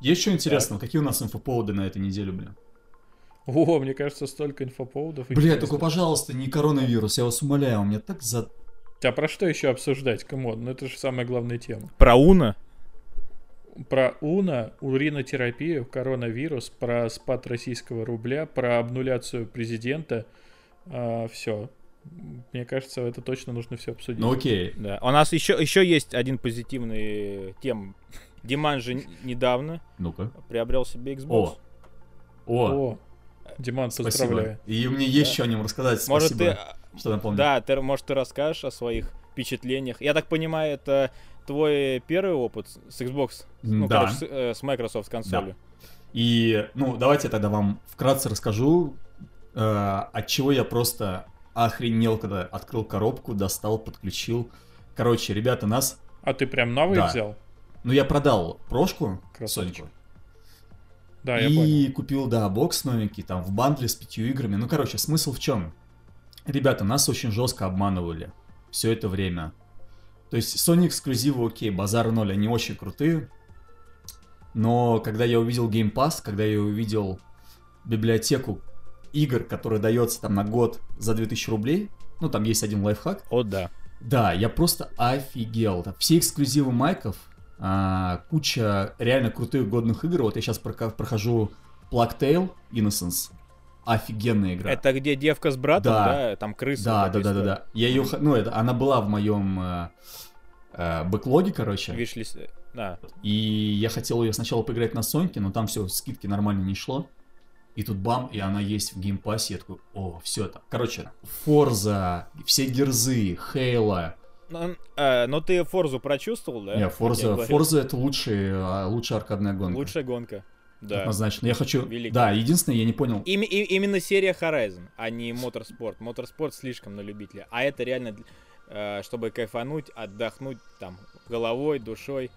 Есть что интересного? Какие у нас инфоповоды на этой неделе, блин? О, мне кажется, столько инфоповодов. Бля, только, пожалуйста, не коронавирус, я вас умоляю, у меня так за... А про что еще обсуждать? Come on, ну это же самая главная тема. Про Уна? Про УНА, уринотерапию, коронавирус, про спад российского рубля, про обнуляцию президента. все. Мне кажется, это точно нужно все обсудить. Ну окей. Да. У нас еще, еще есть один позитивный тем. Диман же недавно Ну-ка. приобрел себе Xbox. О. О, О, Диман, поздравляю. спасибо. И мне есть Да. что о нем рассказать, Может, спасибо, ты, что напомнил. да, ты, может, ты расскажешь о своих впечатлениях. Я так понимаю, это твой первый опыт с Xbox, ну, Да. короче, с, э, с Microsoft консолью. И, ну, давайте я тогда вам вкратце расскажу, э, от чего я просто охренел, когда открыл коробку, достал, подключил. Короче, ребята, нас... А ты прям новый Да. взял? Ну, я продал прошку, Красавчик. Соньку, Да, я и понял. купил, да, бокс новенький, там, в бандле с пятью играми. Ну, короче, смысл в чем? Ребята, нас очень жестко обманывали все это время. То есть Sony эксклюзивы, окей, базар ноль, они очень крутые. Но когда я увидел Game Pass, когда я увидел библиотеку игр, которая дается там на год за 2000 рублей, ну, там есть один лайфхак, О, да. да, я просто офигел. Все эксклюзивы майков, а, куча реально крутых годных игр. Вот я сейчас прохожу Plague Tale Innocence. Офигенная игра. Это где девка с братом, Да. да, там крыса. Да, да, да, да, да. Я ее, ну, это, она была в моем э, э, бэклоге, короче. Вишлист, э, да. И я хотел ее сначала поиграть на Соньке, но там все, скидки нормально не шло. И тут бам, и она есть в Game Pass е. Я такой, о, все это. Короче, Forza, все Gears ы, Halo. Ну, э, но ты Форзу прочувствовал, да? Не, Я Forza. Forza это лучший, а, лучшая аркадная гонка. Лучшая гонка. Да. Однозначно. Я хочу... Великий. Да, единственное, я не понял. Ими- и- именно серия Horizon, а не Motorsport. Motorsport слишком на любителя. А это реально, э, чтобы кайфануть, отдохнуть там головой, душой.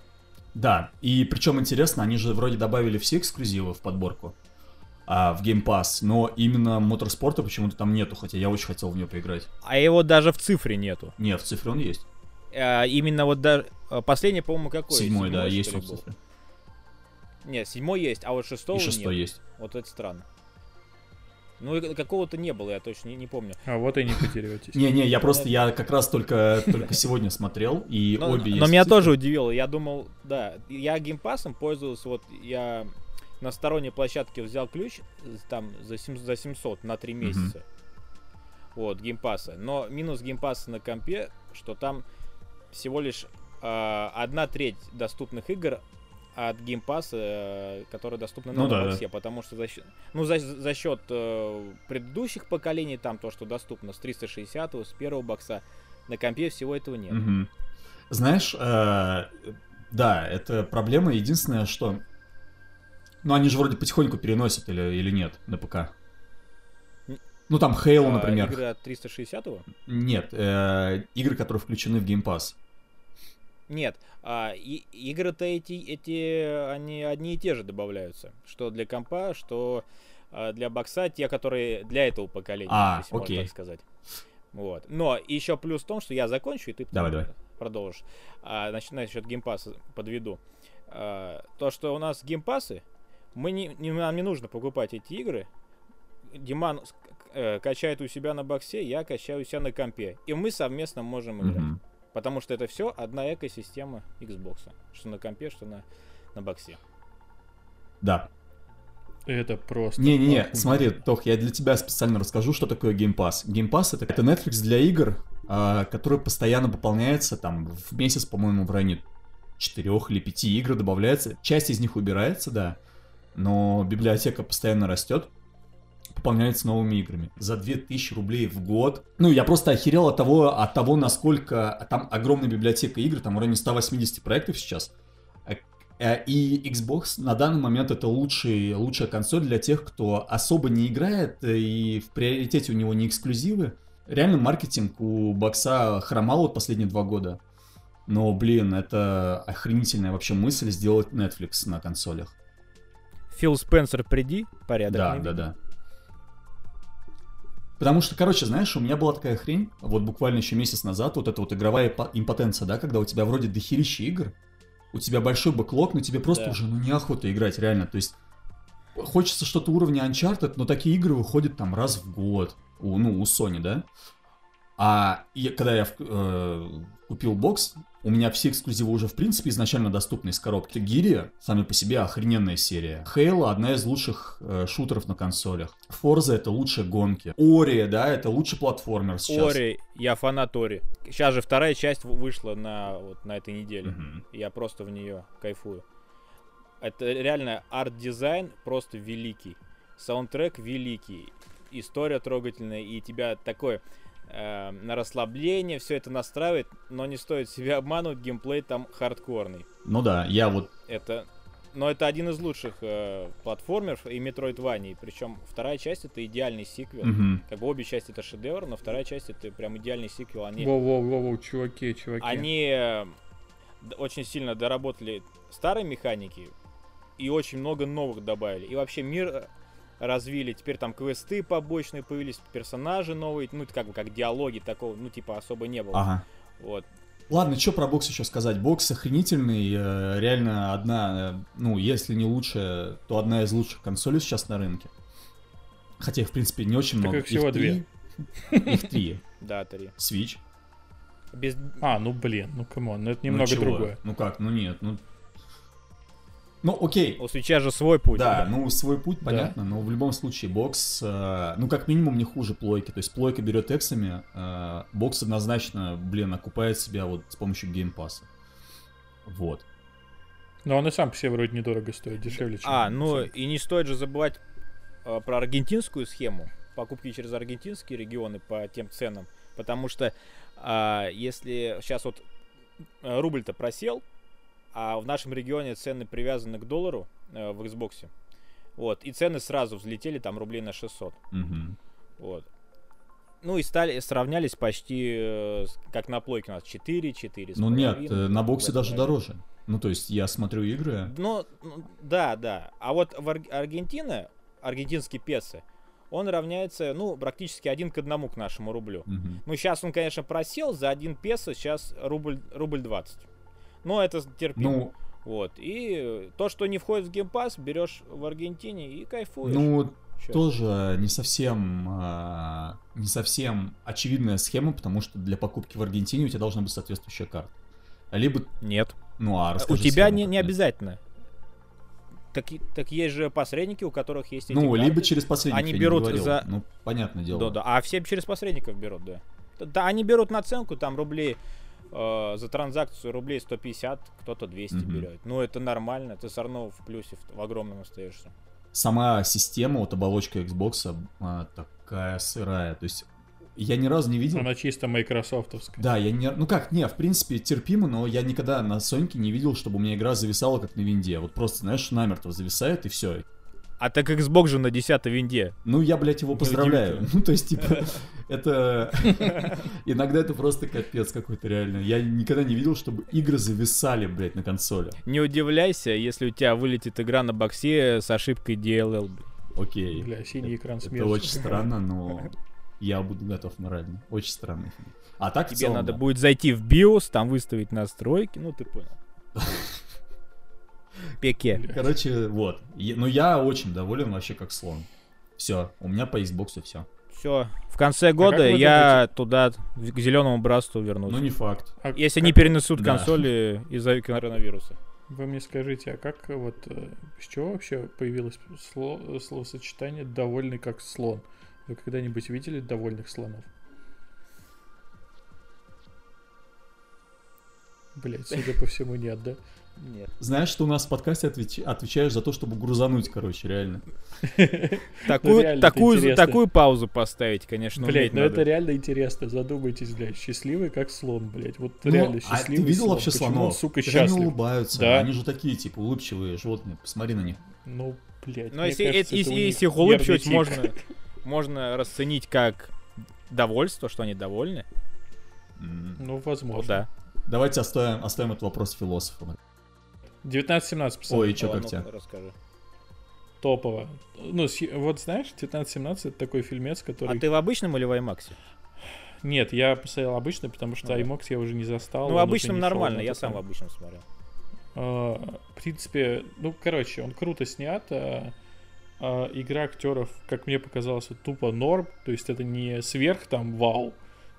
Да, и причем интересно, они же вроде добавили все эксклюзивы в подборку а, в Game Pass, но именно моторспорта почему-то там нету, хотя я очень хотел в нее поиграть. А его даже в цифре нету. Нет, в цифре он есть. Э, именно вот даже... э, Последний, по-моему, какой? Седьмой, да, что есть он цифре. Нет, седьмой есть, а вот шестого И шестой нет. есть. Вот это странно. Ну, и какого-то не было, я точно не, не помню. А вот и не потеретесь. Не-не, я просто, я как раз только, только сегодня смотрел, и Но, обе но меня тоже удивило. Я думал, да, я Game Pass ом пользовался, вот я на сторонней площадке взял ключ э, там за, сем- за 700 на 3 Мгм. месяца. Вот, геймпаса. Но минус геймпаса на компе, что там всего лишь э, одна треть доступных игр от Game Pass а, э, которые доступны на Ну да, потому что за счет, ну, за, за счет э, предыдущих поколений, там то, что доступно с 360 с первого бокса, на компе всего этого нет. Мгм. Знаешь, э, да, это проблема. Единственное, что... Ну, они же вроде потихоньку переносят или, или нет на ПК. Ну, там Halo, А, например. Игры от 360 Нет, э, игры, которые включены в Game Pass. Нет. А, и, игры-то эти, эти, они одни и те же добавляются. Что для компа, что а, для бокса, те, которые для этого поколения, А, если можно окей. так сказать. Вот. Но еще плюс в том, что я закончу, и ты Давай, давай. продолжишь. А, значит, насчет Game Pass а подведу. А, то, что у нас Game Pass ы, мы не, не- нам не нужно покупать эти игры. Диман э, качает у себя на боксе, я качаю у себя на компе. И мы совместно можем играть. Мгм. Потому что это все одна экосистема Xbox. Что на компе, что на, на боксе. Да. Это просто... Не-не-не, смотри, Тох, я для тебя специально расскажу, что такое Game Pass. Game Pass это, это Netflix для игр, а, который постоянно пополняется, там, в месяц, по-моему, в районе четырех или пяти игр добавляется. Часть из них убирается, да, но библиотека постоянно растет, пополняется новыми играми. За 2000 рублей в год. Ну, я просто охерел от того, от того, насколько а там огромная библиотека игр, там в районе 180 проектов сейчас. Э, э, И Xbox на данный момент это лучший, лучшая консоль для тех, кто особо не играет, э, и в приоритете у него не эксклюзивы. Реально маркетинг у бокса хромал вот последние два года. Но, блин, это охренительная вообще мысль сделать Netflix на консолях. Фил Спенсер, приди, порядок. Да, да, да. Потому что, короче, знаешь, у меня была такая хрень, вот буквально еще месяц назад, вот эта вот игровая импо- импотенция, да, когда у тебя вроде дохерища игр, у тебя большой бэклог, но тебе просто Да. уже ну, неохота играть, реально. То есть хочется что-то уровня Uncharted, но такие игры выходят там раз в год. У, ну, у Sony, да? А я- когда я э, купил бокс, у меня все эксклюзивы уже в принципе изначально доступны из коробки. Gears сами по себе охрененная серия. Halo одна из лучших э, шутеров на консолях. Forza это лучшие гонки. Ori, да, это лучший платформер сейчас. Ори, я фанат Ори. Сейчас же вторая часть вышла на, вот, на этой неделе. Мгм. Я просто в нее кайфую. Это реально арт-дизайн просто великий. Саундтрек великий. История трогательная. И тебя такое э, на расслабление все это настраивает. Но не стоит себя обманывать. Геймплей там хардкорный. Ну да, я вот Это... Но это один из лучших э, платформеров и Metroidvania. Причем вторая часть это идеальный сиквел. мгм. Как бы обе части это шедевр, но вторая часть это прям идеальный сиквел. Они Воу-воу-воу, чуваки, чуваки. они э, очень сильно доработали старые механики и очень много новых добавили. И вообще мир э, развили. Теперь там квесты побочные появились, персонажи новые, ну как бы как диалоги такого, ну типа особо не было. Ага. Вот. Ладно, что про бокс еще сказать? Бокс охренительный, э, реально одна, э, ну, если не лучшая, то одна из лучших консолей сейчас на рынке. Хотя их, в принципе, не очень Так много. их всего три. Их три. Да, три. Switch. Без... А, ну блин, ну come on, ну это Ну немного чего? другое. Ну как, ну нет, ну... Ну, окей. У Switch а же свой путь. Да, ну свой путь, Да. понятно, но в любом случае бокс, э, ну как минимум не хуже плойки. То есть плойка берет эксами, э, бокс однозначно, блин, окупает себя вот с помощью Game Pass а. Вот. Но он и сам по себе вроде недорого стоит, дешевле, чем... А, ну и не стоит же забывать э, про аргентинскую схему. Покупки через аргентинские регионы по тем ценам. Потому что а, если сейчас вот э, рубль-то просел, а в нашем регионе цены привязаны к доллару э, в Xbox. Вот, и цены сразу взлетели там рублей на 600. Мгм. Вот. Ну и стали, сравнялись почти э, как на плойке у нас 4, 4. Ну нет, э, на боксе даже дороже. Ну то есть я смотрю игры, Ну, ну, да, да. А вот в Ар- Аргентина, аргентинский песо, он равняется, ну, практически один к одному к нашему рублю. Мгм. Ну, сейчас он, конечно, просел за один песо, сейчас рубль, рубль 20. Но это терпимо. ну, Вот. И э, то, что не входит в геймпас, берешь в Аргентине и кайфуешь. ну Чё? тоже не совсем а, не совсем очевидная схема, потому что для покупки в Аргентине у тебя должна быть соответствующая карта. Либо, Нет. ну а У тебя схему, не, не обязательно. Так, так есть же посредники, у которых есть эти Ну, либо карты. через посредника, Они берут говорил. за- Ну, понятное дело. Да, да. А все через посредников берут, да. Да, они берут наценку, там рублей э, за транзакцию рублей 150, кто-то 200 Мгм. берет. Ну, это нормально, ты все равно в плюсе, в, в огромном остаешься. Сама система, вот оболочка Xbox а, такая сырая. То есть я ни разу не видел... Она чисто майкрософтовская. Да, я не... Ну как, не, в принципе, терпимо, но я никогда на Соньке не видел, чтобы у меня игра зависала, как на винде. Вот просто, знаешь, намертво зависает, и все. А так Xbox же на 10 винде. Ну, я, блядь, его поздравляю. Ну, то есть, типа, это... Иногда это просто капец какой-то, реально. Я никогда не видел, чтобы игры зависали, блядь, на консоли. Не удивляйся, если у тебя вылетит игра на боксе с ошибкой DLL. блин. Окей. Бля, синий экран Это смерти. очень странно, но я буду готов морально. Очень странно. А так Тебе целом, надо да. будет зайти в BIOS, там выставить настройки, ну ты понял. Пеке. Короче, вот. Ну, я очень доволен вообще как слон. Все, у меня по Xbox все. Все. В конце года как вы я туда, в- к зеленому братству вернусь. Ну, не факт. А Если как- не перенесут Да. консоли из-за коронавируса. Вы мне скажите, а как вот э, с чего вообще появилось сло- словосочетание «довольный как слон»? Вы когда-нибудь видели довольных слонов? Блять, судя по всему, нет, да? Нет. Знаешь, что у нас в подкасте отвеч- отвечаешь за то, чтобы грузануть, короче, реально. Такую, такую, такую паузу поставить, конечно, Блять, уметь ну это реально интересно. Задумайтесь, блядь, счастливый как слон, блядь. Вот Ну, реально а счастливый ты видел вообще слонов? сука, Как Они счастлив? улыбаются. Да. Они же такие, типа, улыбчивые животные. Посмотри на них. Ну, блядь. Но если, их улыбчивать, можно, можно расценить как довольство, что они довольны. Ну, Ну возможно. да. Давайте оставим, оставим этот вопрос философам. 19-17, пацаны. Ой, и чё, Ладно, как тебя? ну, Расскажи. Топово. Ну, вот знаешь, 19-17 это такой фильмец, который... А ты в обычном или в IMAX? Нет, я посмотрел обычный, потому что да. IMAX я уже не застал. Ну, в обычном нормально, я сам в обычном смотрел. А, в принципе, ну, короче, он круто снят. а, а игра актеров, как мне показалось, тупо норм. То есть это не сверх там вау.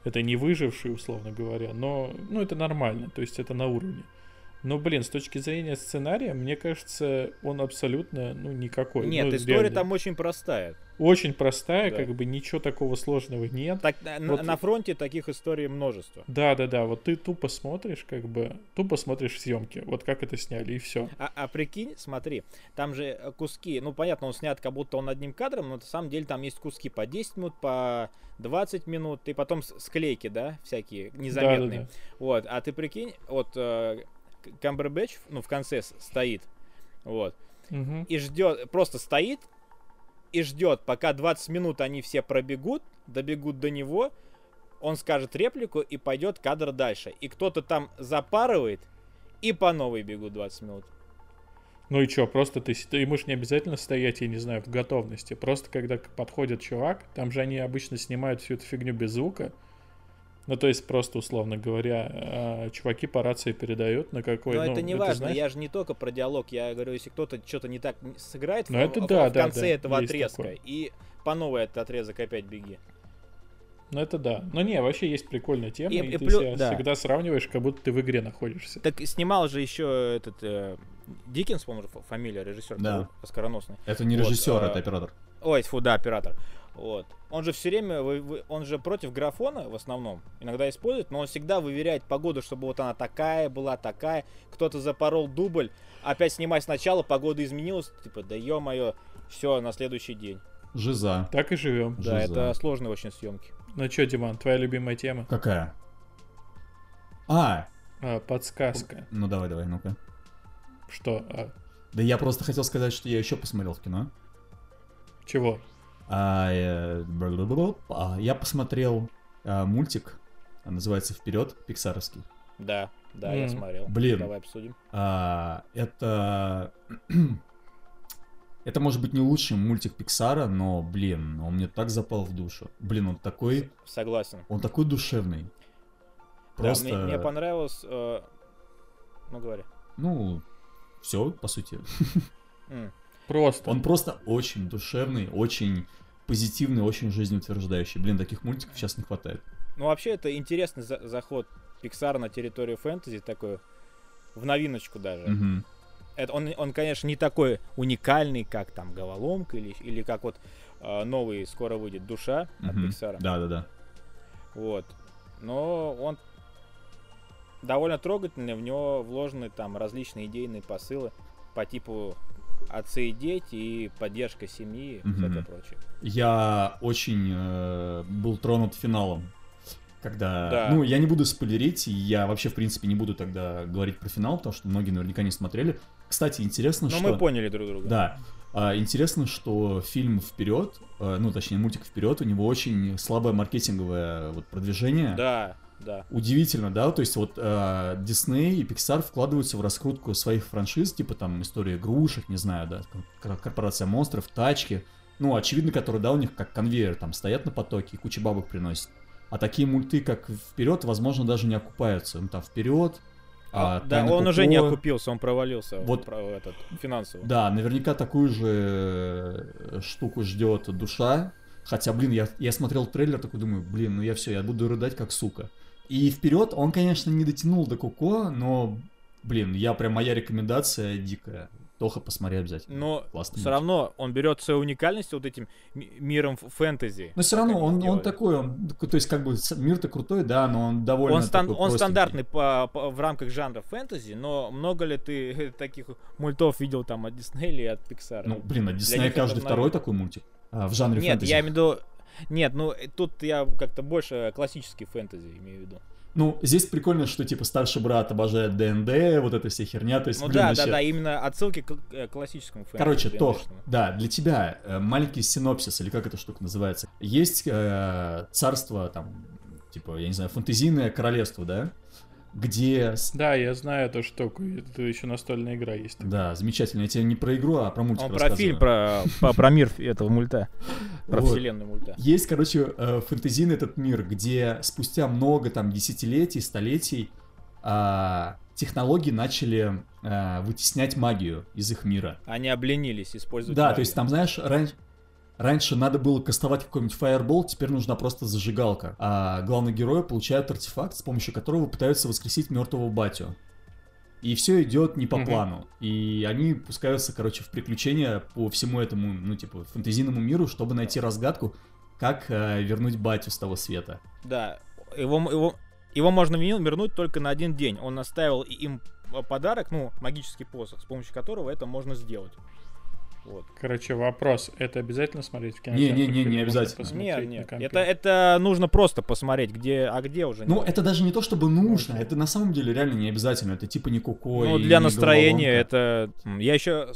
Это не выживший, условно говоря. Но, ну, это нормально. То есть это на уровне. Но, блин, с точки зрения сценария, мне кажется, он абсолютно, ну, никакой. Нет, Ну, история реально. там очень простая. Очень простая, Да. как бы ничего такого сложного нет. Так, на, Вот- на фронте таких историй множество. Да, да, да. Вот ты тупо смотришь, как бы, тупо смотришь съемки. Вот как это сняли, и все. А, а прикинь, смотри, там же э, куски, ну понятно, он снят как будто он одним кадром, но на самом деле там есть куски по 10 минут, по 20 минут, и потом склейки, да, всякие незаметные. Вот, а ты прикинь, вот э, Камбербэтч, ну в конце стоит, вот, Мгм. и ждет, просто стоит и ждет, пока 20 минут они все пробегут, добегут до него, он скажет реплику и пойдет кадр дальше. И кто-то там запарывает, и по новой бегут 20 минут. Ну и чё, просто ты, ты можешь не обязательно стоять, я не знаю, в готовности. Просто когда подходит чувак, там же они обычно снимают всю эту фигню без звука. Ну, то есть, просто, условно говоря, а, чуваки по рации передают, на какой... Но ну, это не важно, знаешь, я же не только про диалог, я говорю, если кто-то что-то не так сыграет Ну, в, это в- да, в да, конце да, этого отрезка, такое. и по новой этот отрезок опять беги. Ну, это да. Но не, вообще есть прикольная тема, И- и, и ты плю- себя да. всегда сравниваешь, как будто ты в игре находишься. Так снимал же еще этот э, Диккенс, по-моему, фамилия, режиссер Да. оскароносный. Это не Вот, режиссер, а, это оператор. Ой, фу, да, оператор. Вот. Он же все время, он же против графона в основном иногда использует, но он всегда выверяет погоду, чтобы вот она такая была, такая. Кто-то запорол дубль, опять снимай сначала, погода изменилась, типа, да ё-моё, все, на следующий день. Жиза. Так и живем. Да, Жиза. это сложные очень съемки. Ну что, Диман, твоя любимая тема? Какая? А, А, подсказка. ну давай, давай, ну-ка. Что? А, Да я просто хотел сказать, что я еще посмотрел в кино. чего? Э. А, я посмотрел а, мультик, называется «Вперед», пиксаровский. Да, да, я смотрел. Блин. Давай обсудим. А, это... Это может быть не лучший мультик Пиксара, но, блин, он мне так запал в душу. Блин, он такой, Согласен. он такой душевный. Да, Просто, мне, мне понравилось... э, Ну, говори. ну, все, по сути. М. Просто. Он просто очень душевный, очень позитивный, очень жизнеутверждающий. Блин, таких мультиков сейчас не хватает. Ну, вообще, это интересный за- заход Pixar на территорию фэнтези, такой в новиночку даже. Мгм. Это он, он, конечно, не такой уникальный, как там Головоломка или, или как вот э, новый скоро выйдет Душа от Мгм. Pixar. Да-да-да. Вот. Но он довольно трогательный, в него вложены там различные идейные посылы по типу отцы и дети и поддержка семьи и Мгм. всякое прочее. Я очень э, был тронут финалом. Когда... Да. Ну, я не буду спойлерить, и я вообще, в принципе, не буду тогда говорить про финал, потому что многие наверняка не смотрели. Кстати, интересно, Но что... мы поняли друг друга. Да. А, интересно, что фильм вперед, э, ну, точнее, мультик вперед, у него очень слабое маркетинговое вот, продвижение. Да, да. Удивительно, да, то есть вот э, Disney и Pixar вкладываются в раскрутку своих франшиз, типа там история игрушек, не знаю, да, кор- корпорация монстров, тачки, ну, очевидно, которые, да, у них как конвейер, там, стоят на потоке и куча бабок приносят. А такие мульты, как вперед, возможно, даже не окупаются. Ну, там, вперед, а, да, Тайна он уже не Коко. окупился, он провалился Вот. про этот финансово. Да, наверняка такую же э, штуку ждет душа. Хотя, блин, я, я смотрел трейлер, такой думаю, блин, ну я все, я буду рыдать как сука. И вперед он, конечно, не дотянул до Куко, но, блин, я прям моя рекомендация дикая. Тоха, посмотри обязательно. Но Классный все мультик. равно он берет свою уникальность вот этим ми- миром фэнтези. Но все равно он, он такой, он, то есть как бы мир-то крутой, да, но он довольно Он, стан- он простенький. стандартный по, по- в рамках жанра фэнтези, но много ли ты таких мультов видел там от Диснея или от Pixar? Ну, блин, от Диснея каждый второй такой мультик а, в жанре Нет, фэнтези. я имею в виду... Нет, ну э, тут я как-то больше классический фэнтези имею в виду. Ну, здесь прикольно, что, типа, старший брат обожает ДНД, вот эта вся херня, то есть, Ну блин, да, вообще- да, да, именно отсылки к э, классическому фэнтези. Короче, Тох, да, для тебя э, маленький синопсис, или как эта штука называется. Есть э, царство, там, типа, я не знаю, фантазийное королевство, да? Где... Да, я знаю эту штуку. Это еще настольная игра есть. Да, замечательно. Я тебе не про игру, а про мультик Он про фильм, про, про, про мир этого мульта. Про Вот. вселенную мульта. Есть, короче, э, фэнтезийный этот мир, где спустя много там десятилетий, столетий а, технологии начали э, вытеснять магию из их мира. Они обленились использовать Да, магию. то есть там, знаешь, ран- раньше надо было кастовать какой-нибудь фаербол, теперь нужна просто зажигалка. А главный герой получает артефакт, с помощью которого пытаются воскресить мертвого батю. И все идет не по Мгм. плану. И они пускаются, короче, в приключения по всему этому, ну, типа, фэнтезийному миру, чтобы найти разгадку, как э, вернуть батю с того света. Да, его, его, его можно вернуть только на один день. Он оставил им подарок, ну, магический посох, с помощью которого это можно сделать. Вот. Короче, вопрос. Это обязательно смотреть в кинотеатре? Не-не-не, не или можно обязательно. посмотреть Нет, нет. Это, это нужно просто посмотреть, где, а где уже. Ну, это даже не то, чтобы нужно, это на самом деле реально не обязательно. Это типа не куко Ну, для не настроения головоломка. это... Я еще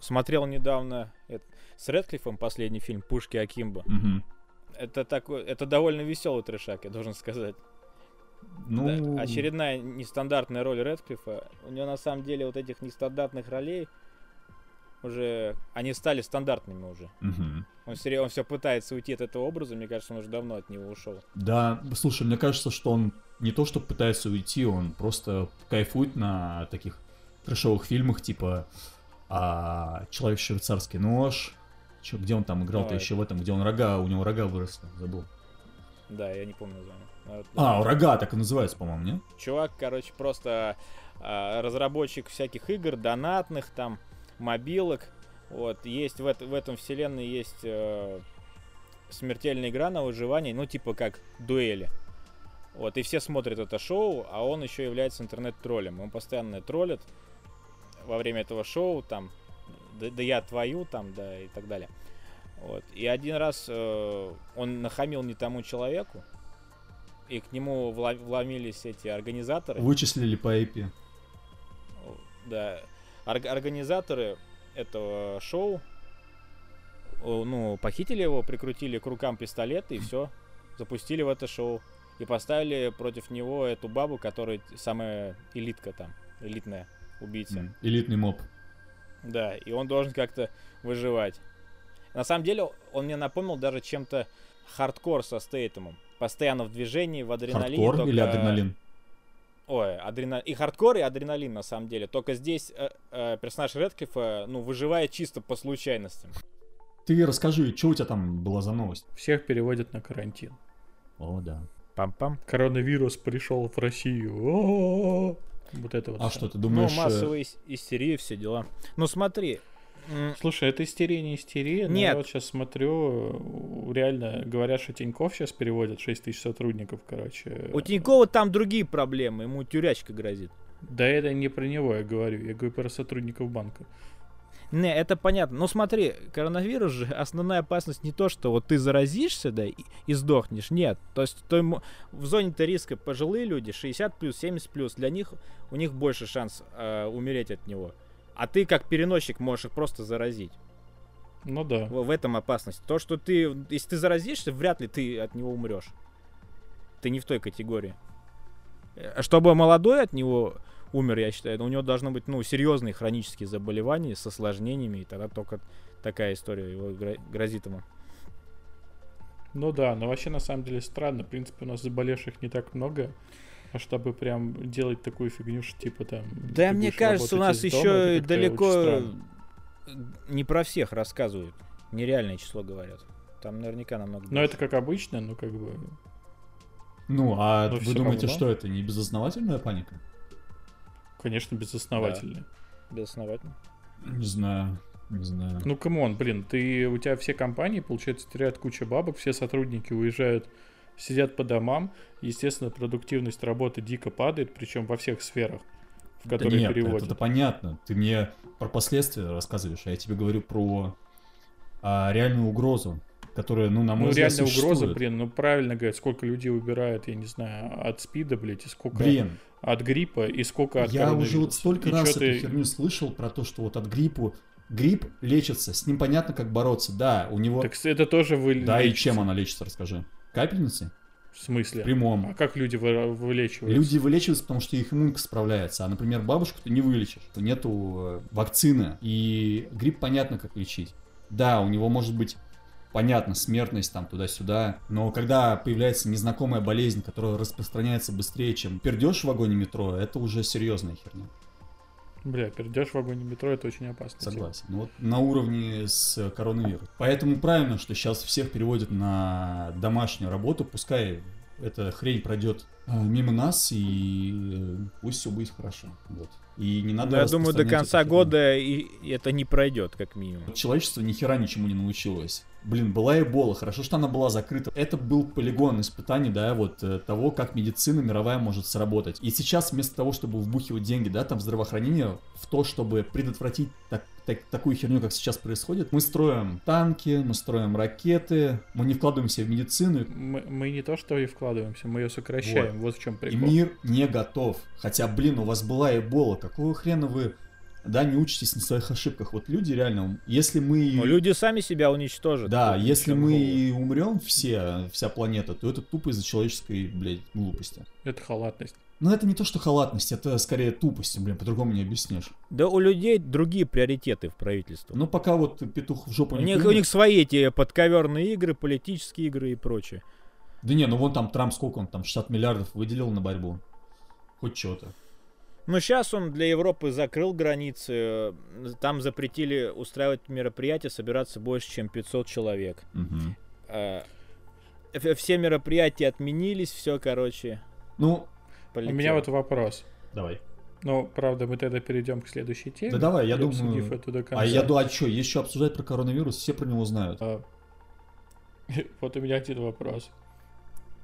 смотрел недавно с Редклиффом последний фильм «Пушки Акимба». Мгм. Это такой, это довольно веселый трешак, я должен сказать. Ну, Да, очередная нестандартная роль Редклиффа. У него на самом деле вот этих нестандартных ролей уже они стали стандартными уже. мгм. Он все, он все пытается уйти от этого образа, мне кажется, он уже давно от него ушел. Да, слушай, мне кажется, что он не то, что пытается уйти, он просто кайфует на таких трэшовых фильмах, типа а, Человек швейцарский нож. Чё, где он там играл-то еще в этом, где он рога, у него рога выросли, забыл. Да, я не помню название. А, рога так и называется, по-моему, не? Чувак, короче, просто а, разработчик всяких игр, донатных, там, мобилок. Вот, есть в, в этом вселенной есть э, смертельная игра на выживание, ну, типа как дуэли. Вот, и все смотрят это шоу, а он еще является интернет-троллем. Он постоянно троллит во время этого шоу, там, да, да я твою, там, да, и так далее. Вот. И один раз э, он нахамил не тому человеку, и к нему вломились эти организаторы. Вычислили по IP. Да. Орг- организаторы этого шоу, ну, похитили его, прикрутили к рукам пистолеты и все, запустили в это шоу. И поставили против него эту бабу, которая самая элитка там, элитная убийца. Элитный моб. Да, и он должен как-то выживать. На самом деле, он мне напомнил даже чем-то хардкор со Стейтемом. Постоянно в движении, в адреналине. Хардкор или только- адреналин? Ой, адреналин. И хардкор, и адреналин, на самом деле. Только здесь э, э, персонаж Редклиффа, ну, выживает чисто по случайностям. Ты расскажи, что у тебя там была за новость? Всех переводят на карантин. О, да. Пам-пам. Коронавирус пришел в Россию. О-о-о. Вот это вот. А всё. что, ты думаешь... ну, э, массовая ис- истерия, все дела. Ну, смотри. Слушай, это истерия, не истерия. но Нет. Я вот сейчас смотрю, э, реально, говорят, что Тиньков сейчас переводят 6 тысяч сотрудников, короче. У Тинькова там другие проблемы, ему тюрячка грозит. Да это не про него я говорю, я говорю про сотрудников банка. Не, это понятно. Но смотри, коронавирус же, основная опасность не то, что вот ты заразишься, да, и, и сдохнешь. Нет. То есть то ему- в зоне-то риска пожилые люди, 60 плюс, 70 плюс, для них, у них больше шанс э, умереть от него. А ты как переносчик можешь их просто заразить. Ну да. В, в этом опасность. То, что ты, если ты заразишься, вряд ли ты от него умрешь. Ты не в той категории. Э, Чтобы молодой от него умер, я считаю, у него должно быть, ну, серьезные хронические заболевания с осложнениями, и тогда только такая история его гро- грозит ему. Ну да, но вообще на самом деле странно. В принципе, у нас заболевших не так много. А чтобы прям делать такую фигню, что типа там... Да, мне кажется, у нас дома, еще далеко не про всех рассказывают. Нереальное число говорят. Там наверняка намного Но больше. это как обычно, ну как бы... Ну, а Но вы думаете, равно. что это не безосновательная паника? Конечно, безосновательно. Безосновательно. Не знаю, не знаю. Ну, come on, блин, ты, у тебя все компании, получается, теряют кучу бабок, все сотрудники уезжают, сидят по домам. Естественно, продуктивность работы дико падает, причем во всех сферах, в Да которые нет, переводят. это понятно. Ты мне про последствия рассказываешь, а я тебе говорю про а, реальную угрозу, которая, ну, на мой Ну, взгляд, реально угроза, блин, ну правильно говорят, сколько людей убирают, я не знаю, от спида, блядь, и сколько Блин, от гриппа, и сколько от я уже вот столько И раз эту ты- херню слышал про то, что вот от гриппу... Грипп лечится, с ним понятно, как бороться. Да, у него... Так это тоже вы да, и лечите. чем она лечится, расскажи. Капельницы? В смысле? В прямом. А как люди вы- вылечиваются? Люди вылечиваются, потому что их иммунка справляется. А, например, бабушку ты не вылечишь. Нету э, вакцины. И грипп понятно, как лечить. Да, у него может быть понятно, смертность там туда-сюда, но когда появляется незнакомая болезнь, которая распространяется быстрее, чем пердеж в вагоне метро, это уже серьезная херня. Бля, перейдешь в вагоне метро, это очень опасно. Согласен. Ну, вот на уровне с коронавирусом. Поэтому правильно, что сейчас всех переводят на домашнюю работу, пускай эта хрень пройдет э, мимо нас, и э, пусть все будет хорошо. Вот. И не надо Я думаю, до конца года и это не пройдет, как минимум. Человечество ни хера ничему не научилось. Блин, была Эбола, хорошо, что она была закрыта. Это был полигон испытаний, да, вот э, того, как медицина мировая может сработать. И сейчас вместо того, чтобы вбухивать деньги, да, там в здравоохранение, в то, чтобы предотвратить так, так, такую херню, как сейчас происходит, мы строим танки, мы строим ракеты, мы не вкладываемся в медицину. Мы, мы не то, что и вкладываемся, мы ее сокращаем, вот, вот в чем прикол. И мир не готов. Хотя, блин, у вас была Эбола, какого хрена вы да, не учитесь на своих ошибках. Вот люди реально, если мы... Но люди сами себя уничтожат. Да, если мы умрем все, вся планета, то это тупо из-за человеческой, блядь, глупости. Это халатность. Но это не то, что халатность, это скорее тупость, блин, по-другому не объяснишь. Да у людей другие приоритеты в правительстве. Ну, пока вот петух в жопу у не них, У них свои эти подковерные игры, политические игры и прочее. Да не, ну вон там Трамп сколько он там, 60 миллиардов выделил на борьбу. Хоть что-то. Но сейчас он для Европы закрыл границы. Там запретили устраивать мероприятия, собираться больше, чем 500 человек. Угу. Все мероприятия отменились, все, короче. Ну, полетело. у меня вот вопрос. Давай. Ну, правда, мы тогда перейдем к следующей теме. Да давай, я думаю... Эту до конца. А я думаю, а что, еще обсуждать про коронавирус, все про него знают. А... Вот у меня один вопрос.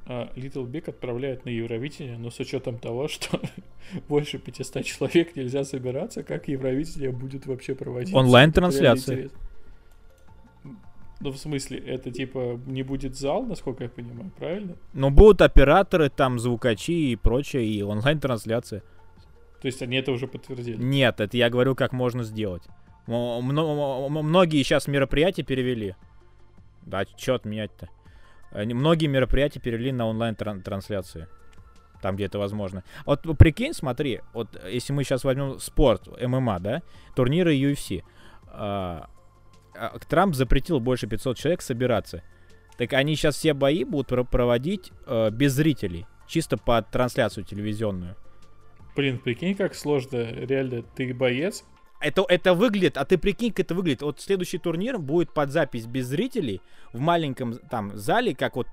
А, Little Big отправляют на Евровидение, но с учетом того, что больше 500 человек нельзя собираться, как Евровидение будет вообще проводиться? Онлайн-трансляция. Ну, в смысле, это типа не будет зал, насколько я понимаю, правильно? Но будут операторы, там, звукачи и прочее, и онлайн-трансляция. То есть они это уже подтвердили? Нет, это я говорю, как можно сделать. Многие сейчас мероприятия перевели. Да, что отменять-то? многие мероприятия перевели на онлайн-трансляции. Там, где это возможно. Вот прикинь, смотри, вот если мы сейчас возьмем спорт, ММА, да, турниры UFC, а, Трамп запретил больше 500 человек собираться. Так они сейчас все бои будут проводить э, без зрителей, чисто под трансляцию телевизионную. Блин, прикинь, как сложно, реально, ты боец, это, это выглядит, а ты прикинь, как это выглядит. Вот следующий турнир будет под запись без зрителей в маленьком там зале, как вот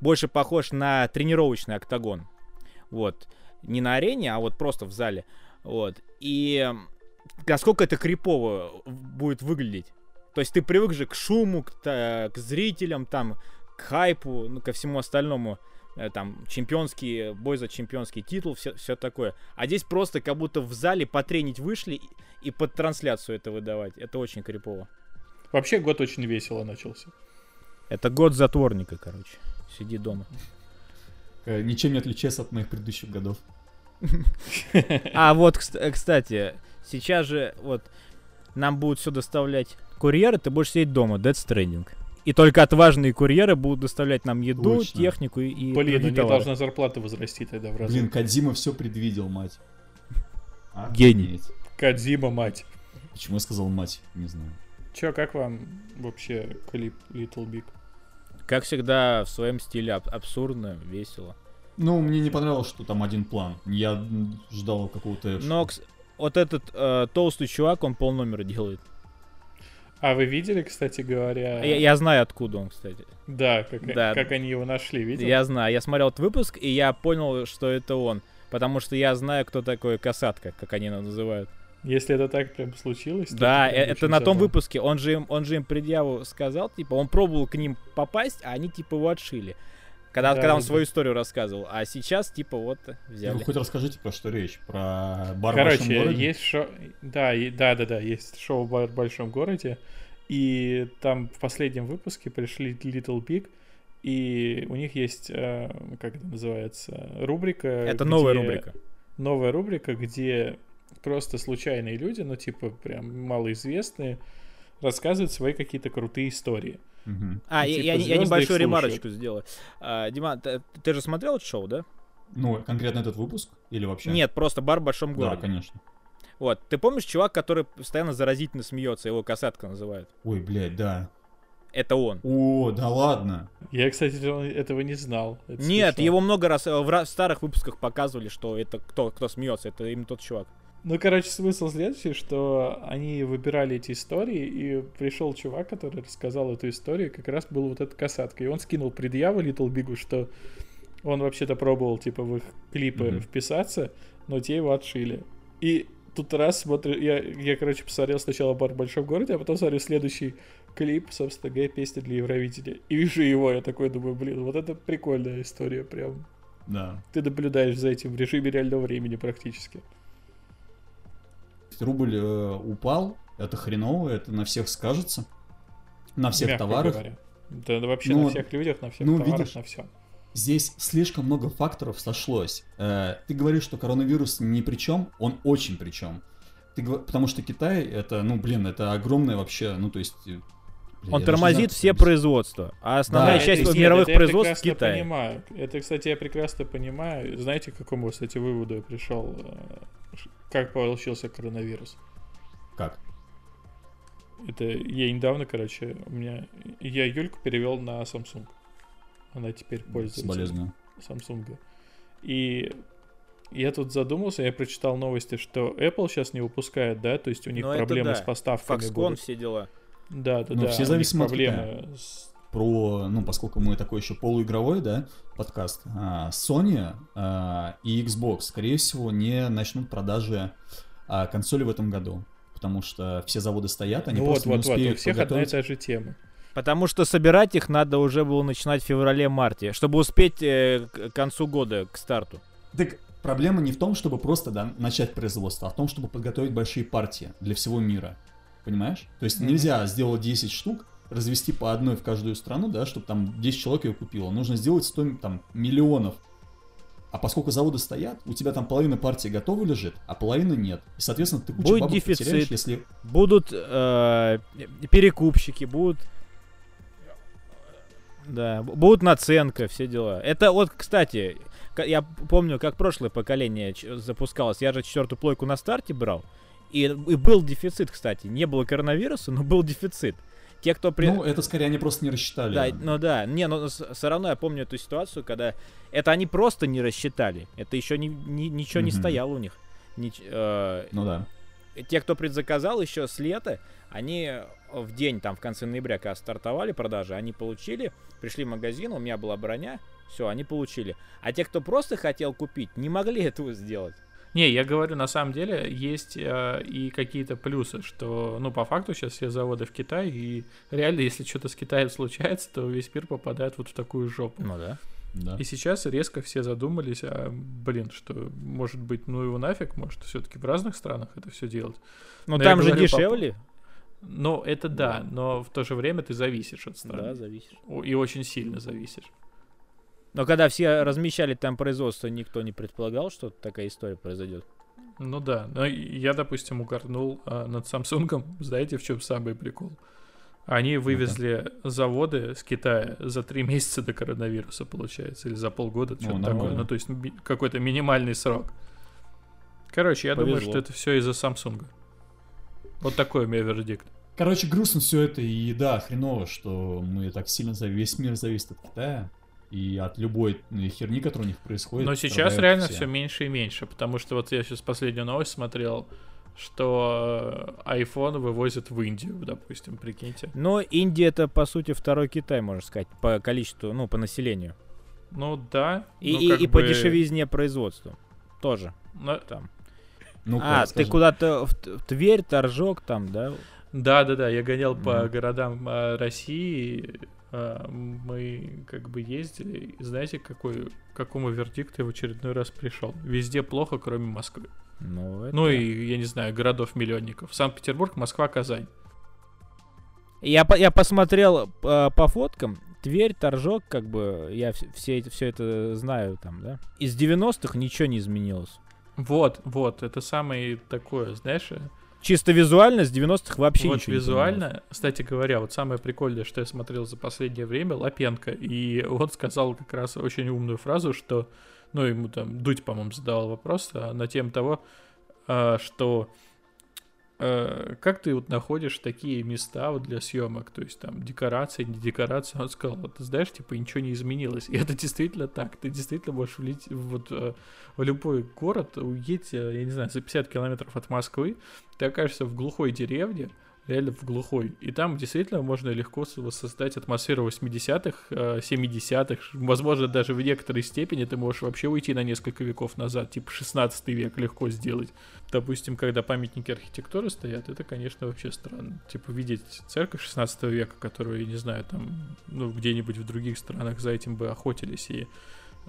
больше похож на тренировочный октагон. Вот. Не на арене, а вот просто в зале. Вот. И насколько это крипово будет выглядеть. То есть ты привык же к шуму, к, к зрителям, там, к хайпу, ну, ко всему остальному. Э, там чемпионский бой за чемпионский титул, все, все такое. А здесь просто как будто в зале потренить вышли и, и под трансляцию это выдавать. Это очень крипово. Вообще год очень весело начался. Это год затворника, короче. Сиди дома. Э, ничем не отличается от моих предыдущих годов. А вот, кстати, сейчас же вот нам будут все доставлять курьеры, ты будешь сидеть дома, Dead Stranding. И только отважные курьеры будут доставлять нам еду, Точно. технику и, и Блин, у них должна зарплата возрасти тогда в разы. Блин, Кадзима все предвидел, мать. Гений. Кадзима, мать. Почему я сказал мать? Не знаю. Чё, как вам вообще клип Little Big? Как всегда, в своем стиле аб- абсурдно, весело. Ну, мне не понравилось, что там один план. Я ждал какого-то... Но вот этот э, толстый чувак, он полномера делает. А вы видели, кстати говоря... Я, я знаю, откуда он, кстати. Да как, да, как они его нашли, видел? Я знаю, я смотрел этот выпуск, и я понял, что это он. Потому что я знаю, кто такой Касатка, как они его называют. Если это так прям случилось. Да, это, это на том выпуске. Он же, им, он же им предъяву сказал, типа, он пробовал к ним попасть, а они типа его отшили. Когда, да, когда он да. свою историю рассказывал. А сейчас, типа, вот, взяли. Ну, хоть расскажите, про что речь. Про бар Короче, в большом городе? есть шоу... Да, и... да, да, да, есть шоу «Бар в большом городе». И там в последнем выпуске пришли Little Big, и у них есть, э, как это называется, рубрика. Это новая рубрика. Новая рубрика, где просто случайные люди, ну, типа, прям малоизвестные, рассказывают свои какие-то крутые истории. Угу. А, и, типа, я, я небольшую ремарочку сделаю. А, Дима, ты, ты же смотрел это шоу, да? Ну, конкретно этот выпуск или вообще? Нет, просто бар в большом городе. Да, конечно. Вот, ты помнишь чувак, который постоянно заразительно смеется, его касатка называют? Ой, блядь, да. это он. О, да ладно. Я, кстати, этого не знал. Это Нет, смешно. его много раз э, в старых выпусках показывали, что это кто, кто смеется, это именно тот чувак. Ну, короче, смысл следующий, что они выбирали эти истории, и пришел чувак, который рассказал эту историю, как раз был вот эта касатка. И он скинул предъяву Little Big, что он вообще-то пробовал, типа, в их клипы Мгм. вписаться, но те его отшили. И тут раз смотрю, я, я, короче, посмотрел сначала бар в большом городе, а потом смотрю следующий клип, собственно говоря, песня для Евровидения. И вижу его, я такой думаю, блин, вот это прикольная история, прям. Да. Ты наблюдаешь за этим в режиме реального времени практически. Рубль э, упал, это хреново, это на всех скажется. На всех Мягко товарах. говоря. Да, да вообще Ну, на всех людях, на всех ну, товарах, видишь, на всем. Здесь слишком много факторов сошлось. Э, ты говоришь, что коронавирус ни при чем, он очень при чем. Ты, потому что Китай это, ну блин, это огромное вообще, ну то есть. э, я Он даже тормозит все это производства, а основная Да, часть это- мировых это я производств в прекрасно Китае. понимаю. Это, кстати, я прекрасно понимаю. Знаете, к какому, кстати, выводу я пришел? Как получился коронавирус? Как? Это я недавно, короче, у меня... Я Юльку перевел на Samsung. Она теперь пользуется Соболезную. Samsung. И я тут задумался, я прочитал новости, что Apple сейчас не выпускает, да, то есть у них Ну, это проблемы да. с поставками Foxconn, будут. все дела. Да, да, Ну, да. все от проблемы с Про, ну, поскольку мы такой еще полуигровой, да, подкаст, а, Sony а, и Xbox, скорее всего, не начнут продажи а, консоли в этом году. Потому что все заводы стоят, они Ну просто вот, не вот, вот, успеют у всех одна и подготовить. та же тема. Потому что собирать их надо уже было начинать в феврале-марте, чтобы успеть э, к концу года, к старту. Так проблема не в том, чтобы просто да, начать производство, а в том, чтобы подготовить большие партии для всего мира. Понимаешь? То есть Мгм. нельзя сделать 10 штук, развести по одной в каждую страну, да, чтобы там 10 человек ее купило. Нужно сделать 100 там, миллионов. А поскольку заводы стоят, у тебя там половина партии готова лежит, а половина нет. И, соответственно, ты кучу Будет дефицит. потеряешь, если... Будут э, перекупщики, будут... Да, будут наценка, все дела. Это вот, кстати, я помню, как прошлое поколение запускалось. Я же четвертую плойку на старте брал. И, и был дефицит, кстати. Не было коронавируса, но был дефицит. Те, кто при... Ну, это скорее они просто не рассчитали. Да, ну да, не, но все равно я помню эту ситуацию, когда это они просто не рассчитали. Это еще ни- ни- ничего не Мгм. стояло у них. Нич- э, Ну да. те, кто предзаказал еще с лета, они в день, там, в конце ноября, когда стартовали продажи, они получили, пришли в магазин, у меня была броня, все, они получили. А те, кто просто хотел купить, не могли этого сделать. Не, я говорю, на самом деле есть э, и какие-то плюсы, что, ну, по факту сейчас все заводы в Китае, и реально, если что-то с Китаем случается, то весь мир попадает вот в такую жопу. Ну да. да. И сейчас резко все задумались, а, блин, что, может быть, ну его нафиг, может, все-таки в разных странах это все делать. Но, Но я там же говорю дешевле. Ну, это да, Да. но в то же время ты зависишь от страны. Да, зависит. О- И очень сильно зависишь. Но когда все размещали там производство, никто не предполагал, что такая история произойдет. Ну да, но я, допустим, угорнул а, над Samsung. Знаете, в чем самый прикол? Они вывезли заводы с Китая за три месяца до коронавируса, получается, или за полгода, что-то такое. нормально. Ну, то есть ми- какой-то минимальный срок. Короче, я думаю, Повезло. что это все из-за Samsung. Вот такой у меня вердикт. Короче, грустно все это, и да, хреново, что мы так сильно за весь мир зависит от Китая и от любой э, херни, которая у них происходит. Но сейчас реально все. все меньше и меньше, потому что вот я сейчас последнюю новость смотрел, что э, iPhone вывозят в Индию, допустим, прикиньте. Но Индия это, по сути, второй Китай, можно сказать, по количеству, ну, по населению. Ну да. И, ну, и, и по бы- дешевизне производства. Тоже. но- Там. Ну, а, ты куда-то в, в Тверь, Торжок там, да? Да, да, да, я гонял по Мгм. городам а, России. А, мы как бы ездили. И знаете, какой, к какому вердикту я в очередной раз пришел? Везде плохо, кроме Москвы. Ну, это Ну и, я не знаю, городов-миллионников. Санкт-Петербург, Москва, Казань. Я, я посмотрел э, по фоткам. Тверь, Торжок, как бы, я вс- все, это- все это знаю там, да? Из 90-х ничего не изменилось. Вот, вот, это самое такое, знаешь, э, Чисто визуально с 90-х вообще вот ничего не визуально, кстати говоря, вот самое прикольное, что я смотрел за последнее время, Лапенко, и он сказал как раз очень умную фразу, что, ну, ему там Дудь, по-моему, задавал вопрос а, на тему того, а, что как ты вот находишь такие места вот для съемок, то есть там декорация, не декорация, он сказал, вот ты знаешь, типа ничего не изменилось, и это действительно так, ты действительно можешь влить вот э, в любой город, уедь, э, я не знаю, за 50 километров от Москвы, ты окажешься в глухой деревне, реально в глухой. И там действительно можно легко создать атмосферу 80-х, 70-х, э, возможно, даже в некоторой степени ты можешь вообще уйти на несколько веков назад, типа 16 век легко сделать. Допустим, когда памятники архитектуры стоят, это, конечно, вообще странно. Типа видеть церковь 16 века, которую, я не знаю, там, ну, где-нибудь в других странах за этим бы охотились и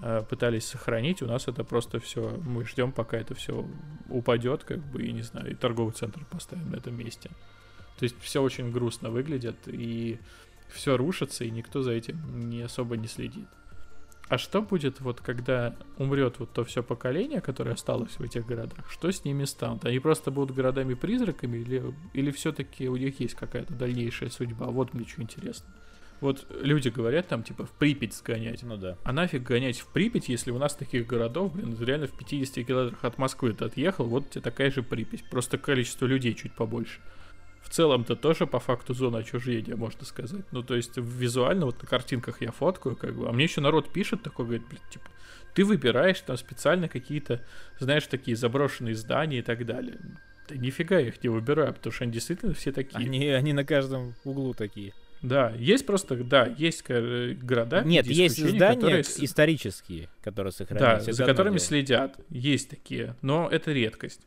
э, пытались сохранить, у нас это просто все, мы ждем, пока это все упадет, как бы, и не знаю, и торговый центр поставим на этом месте. То есть все очень грустно выглядит, и все рушится, и никто за этим не особо не следит. А что будет вот, когда умрет вот то все поколение, которое осталось в этих городах? Что с ними станут? Они просто будут городами-призраками или, или все-таки у них есть какая-то дальнейшая судьба? Вот мне что интересно. Вот люди говорят там, типа, в Припять сгонять. Ну да. А нафиг гонять в Припять, если у нас таких городов, блин, реально в 50 километрах от Москвы ты отъехал, вот тебе такая же Припять. Просто количество людей чуть побольше в целом-то тоже по факту зона отчуждения, можно сказать. Ну, то есть визуально вот на картинках я фоткаю, как бы, а мне еще народ пишет такой, говорит, блин, типа, ты выбираешь там специально какие-то, знаешь, такие заброшенные здания и так далее. Да нифига я их не выбираю, потому что они действительно все такие. Они, они на каждом углу такие. Да, есть просто, да, есть города. Нет, есть здания которые... исторические, которые сохранились. Да, за которыми дело. следят. Есть такие, но это редкость.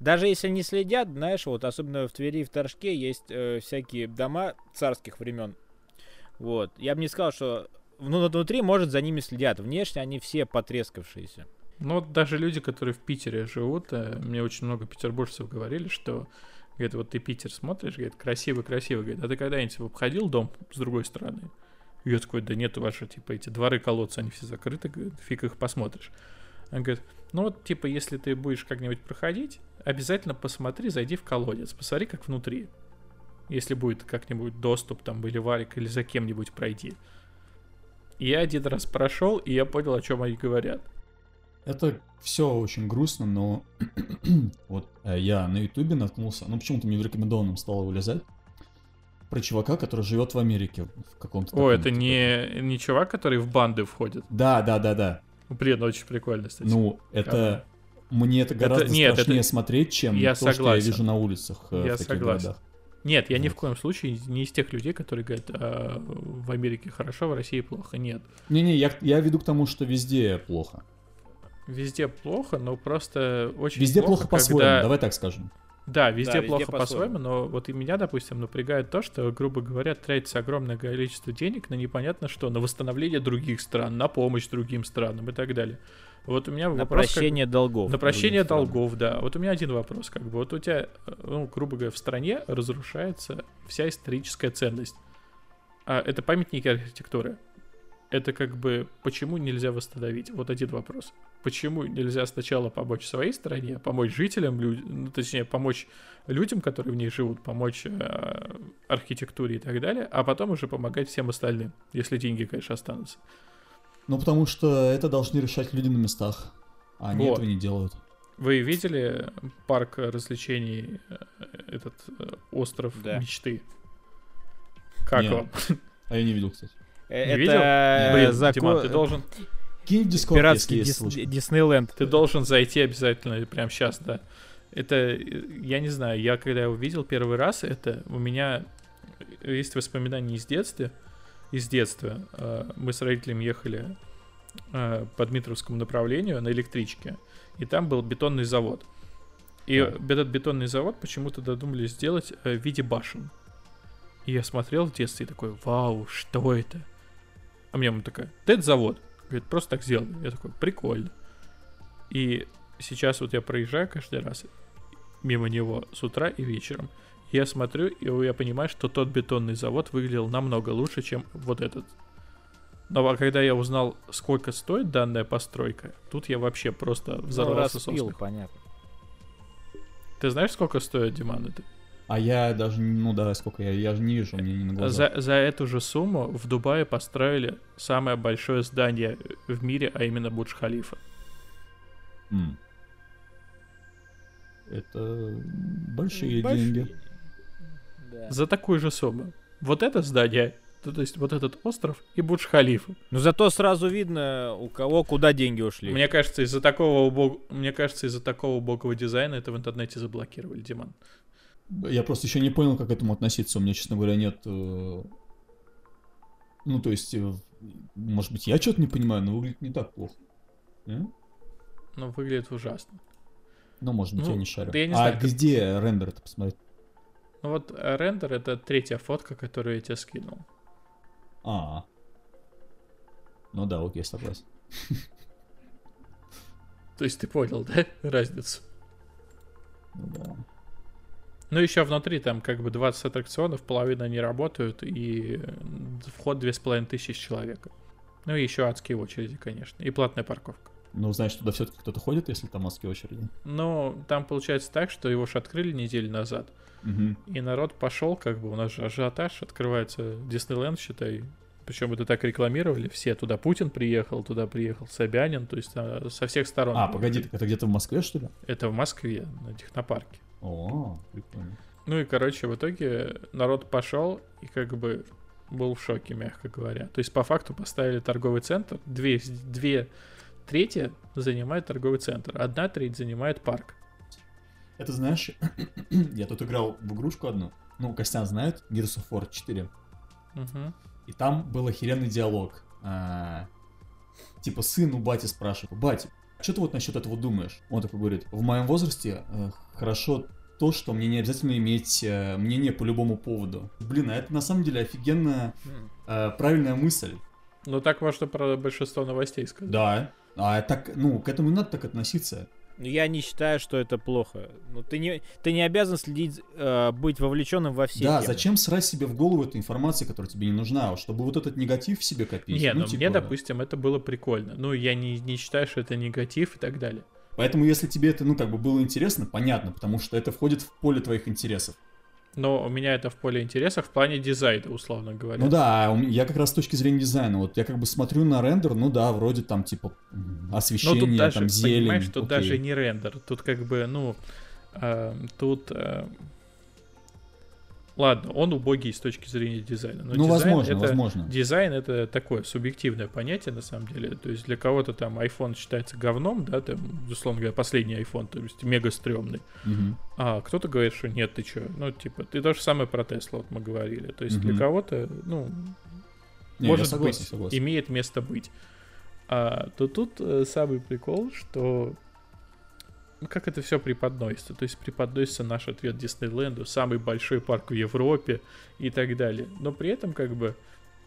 Даже если не следят, знаешь, вот особенно в Твери и в Торжке есть э, всякие дома царских времен. Вот. Я бы не сказал, что ну, внутри, может, за ними следят. Внешне они все потрескавшиеся. Ну, вот даже люди, которые в Питере живут, э, мне очень много петербуржцев говорили, что Говорит, вот ты Питер смотришь, говорит, красиво-красиво. Говорит, а ты когда-нибудь обходил дом с другой стороны? И я такой, да нет, ваши, типа, эти дворы колодцы, они все закрыты, говорит, фиг их посмотришь. Он говорит, ну вот, типа, если ты будешь как-нибудь проходить, обязательно посмотри, зайди в колодец, посмотри, как внутри. Если будет как-нибудь доступ, там, или варик, или за кем-нибудь пройди. Я один раз прошел, и я понял, о чем они говорят. Это все очень грустно, но вот э, я на ютубе наткнулся, ну почему-то мне в рекомендованном стало вылезать, про чувака, который живет в Америке в каком-то... О, это не, не чувак, который в банды входит? Да, да, да, да. Блин, очень прикольно, кстати. Ну, это... Мне это гораздо это, нет, страшнее это... смотреть, чем я то, согласен. что я вижу на улицах э, я в таких согласен. городах. Нет, я вот. ни в коем случае не из тех людей, которые говорят, а, в Америке хорошо, в России плохо. Нет. Не-не, я, я веду к тому, что везде плохо. Везде плохо, но просто очень Везде плохо, плохо по-своему, когда... давай так скажем. Да, везде да, плохо по-своему, но вот и меня, допустим, напрягает то, что, грубо говоря, тратится огромное количество денег на непонятно что, на восстановление других стран, на помощь другим странам и так далее. Вот у меня на вопрос... прощение как... долгов. На прощение долгов, да. Вот у меня один вопрос, как бы. Вот у тебя, ну, грубо говоря, в стране разрушается вся историческая ценность. А это памятники архитектуры. Это как бы почему нельзя восстановить? Вот один вопрос. Почему нельзя сначала помочь своей стране, помочь жителям, люд... ну, точнее, помочь людям, которые в ней живут, помочь э, архитектуре и так далее, а потом уже помогать всем остальным, если деньги, конечно, останутся. Ну, потому что это должны решать люди на местах, а они вот. этого не делают. Вы видели парк развлечений, э, этот э, остров да. мечты? Как Нет. вам? А я не видел, кстати. Э, не это видел? Блин, закон... Диман, ты должен... Кинь в Дискорд, Пиратский Дис... Диснейленд. Ты должен зайти обязательно прямо сейчас, да. Это, я не знаю, я когда увидел первый раз, это у меня есть воспоминания из детства, из детства. А, мы с родителями ехали а, по Дмитровскому направлению на электричке, и там был бетонный завод. И этот бетонный завод почему-то додумались сделать э, в виде башен. И я смотрел в детстве и такой, вау, что это? А мне мама такая, да это завод. Говорит, просто так сделали. Я такой, прикольно. И сейчас вот я проезжаю каждый раз мимо него с утра и вечером. Я смотрю, и я понимаю, что тот бетонный завод выглядел намного лучше, чем вот этот. Но а когда я узнал, сколько стоит данная постройка, тут я вообще просто ну, взорвался ну, распил, понятно. Ты знаешь, сколько стоит, Диман, это? А я даже, ну да, сколько я, я же не вижу, мне не на глаза. За, за эту же сумму в Дубае построили самое большое здание в мире, а именно Бурдж-Халифа. Mm. Это большие, Большие. деньги. Да. За такую же сумму. Вот это здание, то, то есть вот этот остров и Бурдж-Халифа. Но зато сразу видно, у кого куда деньги ушли. Мне кажется, из-за такого убог... мне кажется, из-за такого убогого дизайна это в интернете заблокировали, Диман. Я просто еще не понял, как к этому относиться. У меня, честно говоря, нет... э, Ну, то есть, э, может быть, я что-то не понимаю, но выглядит не так плохо. Не? Ну, выглядит ужасно. Ну, может быть, Ну, я не шарю. да я не а знаю, как- где рендер это посмотреть? Ну вот э, рендер это третья фотка, которую я тебе скинул. А. Ну да, окей, согласен. То есть ты понял, да, разницу? Ну да. Ну, еще внутри там как бы 20 аттракционов, половина не работают, и вход 2500 человек. Ну и еще адские очереди, конечно, и платная парковка. Ну, значит, туда все-таки кто-то ходит, если там адские очереди. Но там получается так, что его же открыли неделю назад, Мгм. и народ пошел, как бы у нас же ажиотаж, открывается Диснейленд, считай. Причем это так рекламировали, все туда Путин приехал, туда приехал Собянин, то есть а, со всех сторон. А, погоди, так это где-то в Москве, что ли? Это в Москве, на технопарке. О, прикольно. Ну и, короче, в итоге народ пошел и как бы был в шоке, мягко говоря. То есть, по факту поставили торговый центр. Две, две трети занимает торговый центр, одна треть занимает парк. Это знаешь, я тут играл в игрушку одну. Ну, Костян знает, Gears of War 4. Мгм. И там был охеренный диалог. А, типа сын у бати спрашивает, батя, что ты вот насчет этого думаешь? Он такой говорит, в моем возрасте э, хорошо то, что мне не обязательно иметь э, мнение по любому поводу. Блин, а это на самом деле офигенно М. э, правильная мысль. Ну, так можно про большинство новостей сказать. Да. А так, ну, к этому надо так относиться. Ну, Я не считаю, что это плохо. Ну, ты не, ты не обязан следить, э, быть вовлеченным во все да, темы. зачем срать себе в голову эту информацию, которая тебе не нужна, чтобы вот этот негатив в себе копить? Не, ну, типа, мне, допустим, это было прикольно. Ну, я не, не считаю, что это негатив и так далее. Поэтому, если тебе это, ну, как бы было интересно, понятно, потому что это входит в поле твоих интересов. Но у меня это в поле интересов в плане дизайна, условно говоря. Ну да, а я как раз с точки зрения дизайна, вот я как бы смотрю на рендер, ну да, вроде там типа Но освещение, тут даже, там зелень. понимаешь, тут окей. даже не рендер. Тут как бы, ну, э, тут... э, ладно, он убогий с точки зрения дизайна. Но Ну, дизайн возможно, это, возможно. Дизайн это такое субъективное понятие, на самом деле. То есть для кого-то там iPhone считается говном, да, там, условно говоря, последний iPhone, то есть мега стрёмный. Мгм. А кто-то говорит, что нет, ты чё? Ну, типа, ты то же самое про Tesla, вот мы говорили. То есть для Мгм. кого-то, ну, Не, может согласен, быть, согласен. имеет место быть. А, то тут э, самый прикол, что как это все преподносится. То есть преподносится наш ответ Диснейленду, самый большой парк в Европе и так далее. Но при этом, как бы,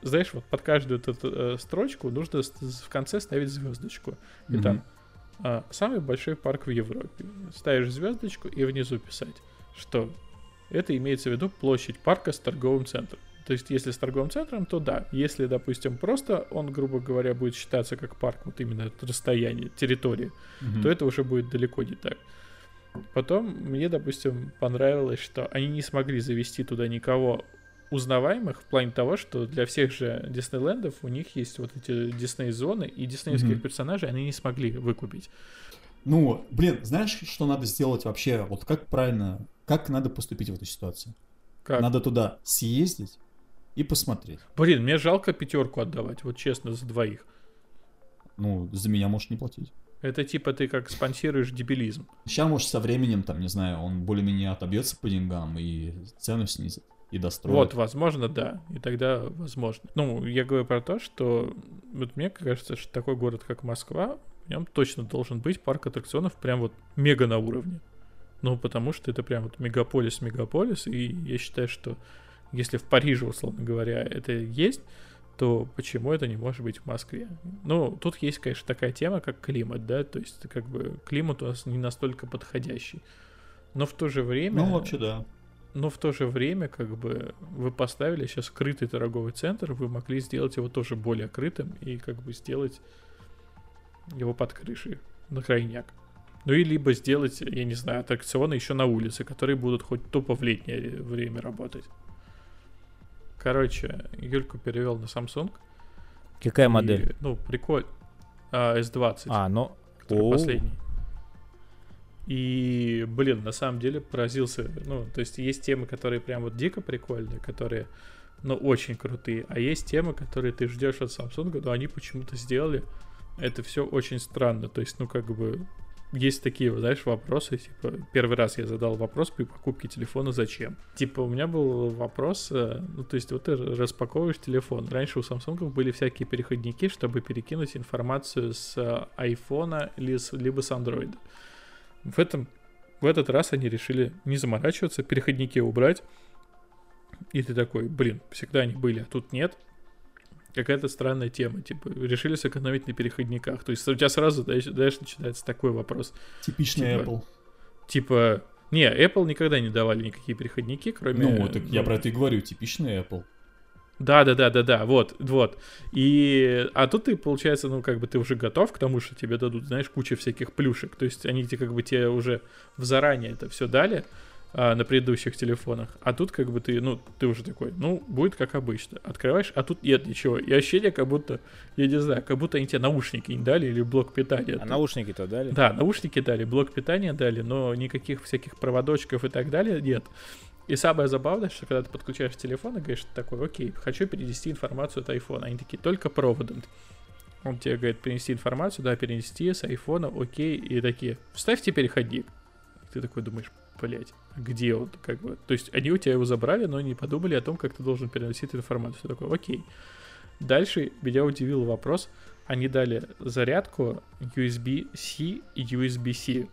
знаешь, вот под каждую эту э, строчку нужно в конце ставить звездочку. И Мгм. там а, самый большой парк в Европе. Ставишь звездочку и внизу писать, что это имеется в виду площадь парка с торговым центром. То есть, если с торговым центром, то да. Если, допустим, просто он, грубо говоря, будет считаться как парк, вот именно это расстояние, территория, Мгм. то это уже будет далеко не так. Потом мне, допустим, понравилось, что они не смогли завести туда никого узнаваемых в плане того, что для всех же Диснейлендов у них есть вот эти Дисней-зоны, и диснеевских Мгм. персонажей они не смогли выкупить. Ну, блин, знаешь, что надо сделать вообще? Вот как правильно, как надо поступить в этой ситуации? Как? Надо туда съездить и посмотреть. Блин, мне жалко пятерку отдавать, вот честно, за двоих. Ну, за меня можешь не платить. Это типа ты как спонсируешь дебилизм. Сейчас, может, со временем, там, не знаю, он более-менее отобьется по деньгам и цену снизит, и достроит. Вот, возможно, да. И тогда возможно. Ну, я говорю про то, что вот мне кажется, что такой город, как Москва, в нем точно должен быть парк аттракционов прям вот мега на уровне. Ну, потому что это прям вот мегаполис-мегаполис, и я считаю, что если в Париже, условно говоря, это есть, то почему это не может быть в Москве? Ну, тут есть, конечно, такая тема, как климат, да, то есть как бы климат у нас не настолько подходящий. Но в то же время... Ну, вообще, да. Но в то же время, как бы, вы поставили сейчас крытый торговый центр, вы могли сделать его тоже более крытым и как бы сделать его под крышей на крайняк. Ну и либо сделать, я не знаю, аттракционы еще на улице, которые будут хоть тупо в летнее время работать. Короче, Юльку перевел на Samsung. Какая И, модель? ну, прикольно. А, S20, А, ну... который О. последний. И, блин, на самом деле поразился. Ну, то есть есть темы, которые прям вот дико прикольные, которые, ну, очень крутые. А есть темы, которые ты ждешь от Samsung, но они почему-то сделали. Это все очень странно. То есть, ну, как бы, есть такие, знаешь, вопросы, типа, первый раз я задал вопрос при покупке телефона «Зачем?». Типа, у меня был вопрос, э, ну, то есть, вот ты распаковываешь телефон. Раньше у Samsung были всякие переходники, чтобы перекинуть информацию с iPhone либо с Android. В этом в этот раз они решили не заморачиваться, переходники убрать. И ты такой, блин, всегда они были, а тут нет какая-то странная тема. Типа, решили сэкономить на переходниках. То есть у тебя сразу, знаешь, начинается такой вопрос. Типичный типа, Apple. Типа, не, Apple никогда не давали никакие переходники, кроме... Ну, так я про это и говорю, типичный Apple. Да, да, да, да, да, вот, вот. И, а тут ты, получается, ну, как бы ты уже готов к тому, что тебе дадут, знаешь, куча всяких плюшек. То есть они тебе как бы тебе уже в заранее это все дали а, на предыдущих телефонах. А тут как бы ты, ну, ты уже такой, ну, будет как обычно. Открываешь, а тут нет ничего. И ощущение, как будто, я не знаю, как будто они тебе наушники не дали или блок питания. А наушники-то дали? Да, наушники дали, блок питания дали, но никаких всяких проводочков и так далее нет. И самое забавное, что когда ты подключаешь телефон и говоришь такой, окей, хочу перенести информацию от iPhone. Они такие, только проводом. Он тебе говорит, перенести информацию, да, перенести с айфона, окей, и такие, вставьте переходник. Ты такой думаешь, блять, где он, как бы. То есть они у тебя его забрали, но не подумали о том, как ты должен переносить информацию. Такой, окей. Дальше меня удивил вопрос. Они дали зарядку USB-C и USB-C.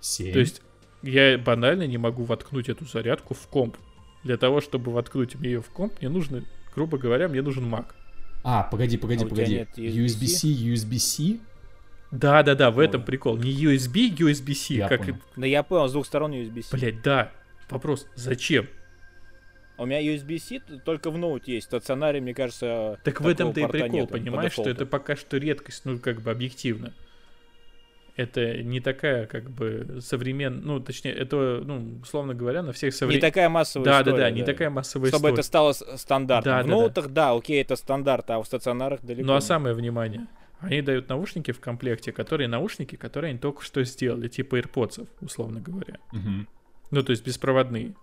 7. То есть я банально не могу воткнуть эту зарядку в комп. Для того, чтобы воткнуть мне ее в комп, мне нужно, грубо говоря, мне нужен Mac. А, погоди, погоди, А погоди. USB-C, USB-C? Да, да, да, в этом прикол. Не USB, USB-C, Я как понял. Да я понял, с двух сторон USB-C. Блять, да. Вопрос, зачем? А У меня USB-C только в ноут есть. В стационаре, мне кажется, Так в этом-то и прикол, нету по понимаешь, что это пока что редкость, ну, как бы объективно. Это не такая, как бы, современная, ну, точнее, это, ну, условно говоря, на всех Не современных... такая массовая Да, да, история. да, не такая массовая Чтобы история. это стало стандартом. Да, в да, да. ноутах, да, окей, это стандарт, а в стационарах далеко. Ну, а не. самое внимание, они дают наушники в комплекте, которые наушники, которые они только что сделали, типа AirPods, условно говоря. Мгм. Ну, то есть беспроводные.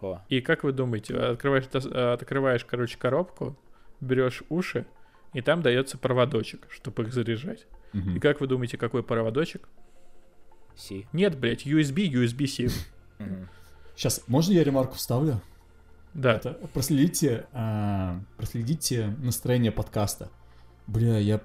О, И как вы думаете, открываешь, э, открываешь, короче, коробку, берешь уши, и там дается проводочек, чтобы их заряжать. Мгм. И как вы думаете, какой проводочек? C. Нет, блядь, USB, USB-C. Сейчас, можно я ремарку вставлю? Да. Это, проследите, а, проследите настроение подкаста. Бля, я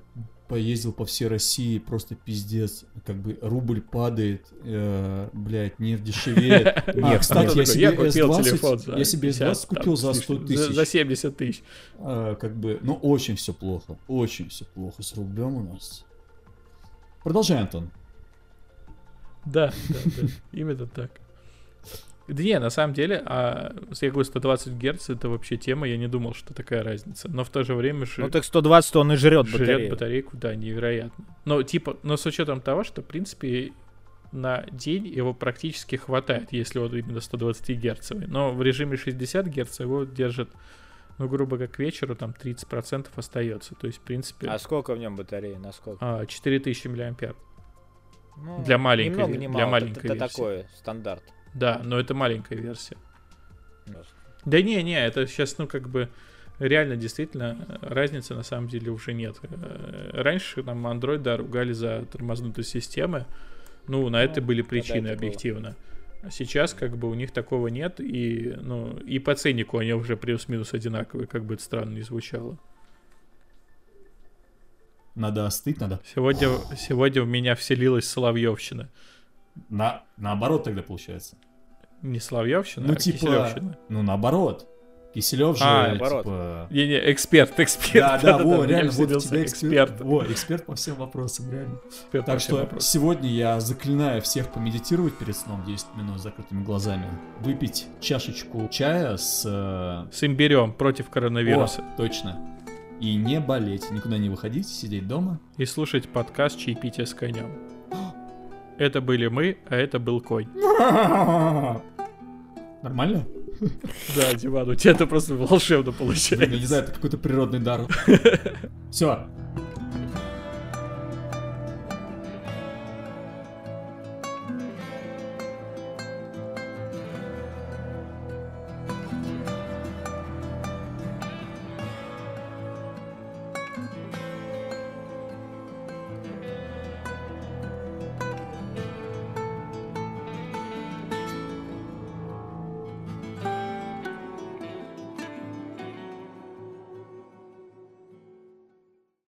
поездил по всей России, просто пиздец. Как бы рубль падает, э, блядь, нефть дешевеет. А, кстати, я себе я купил S20 телефон за я себе S20 50, купил за с 100 лишним, тысяч. За, за 70 тысяч. А, как бы, ну, очень все плохо. Очень все плохо с рублем у нас. Продолжай, Антон. Да, да, да, именно так. Да не, на самом деле, а, я говорю, 120 Гц это вообще тема, я не думал, что такая разница. Но в то же время же Ну так 120 он и жрет жрет батарею. батарейку, да, невероятно. Но типа, но с учетом того, что, в принципе, на день его практически хватает, если вот именно 120 герцовый. Но в режиме 60 Гц его держит, ну, грубо как к вечеру, там 30% остается. То есть, в принципе, А сколько в нем батареи? На сколько? а, 4000 мА. Ну, для маленькой ни много, ве- ни для маленькой Это, это версии. такое, стандарт. Да, но это маленькая версия. Ясно. Да не, не, это сейчас, ну, как бы, реально, действительно, разницы на самом деле уже нет. Э, Раньше нам Android, да, ругали за тормознутые системы. Ну, на это Ну, были когда причины это было. объективно. А сейчас, как бы, у них такого нет, и, ну, и по ценнику они уже плюс-минус одинаковые, как бы это странно не звучало. Надо остыть, надо. Сегодня, сегодня в меня вселилась Соловьевщина. На, наоборот тогда получается. Не Соловьевщина, Ну, а типа, Киселевщина. Ну, наоборот. Киселев же, А, наоборот. типа... Не-не, эксперт, эксперт. Да, да, да-да-да, во, меня реально, вот тебя эксперт. эксперт. Во, эксперт по всем вопросам, реально. Эксперт Так что вопросам. сегодня я заклинаю всех помедитировать перед сном 10 минут с закрытыми глазами. Выпить чашечку чая с... э, С имбирем против коронавируса. О, точно. И не болеть, никуда не выходить, сидеть дома. И слушать подкаст «Чаепитие с конем». Это были мы, а это был конь. Нормально? Да, Диман, у тебя это просто волшебно получается. я не знаю, это какой-то природный дар. Все,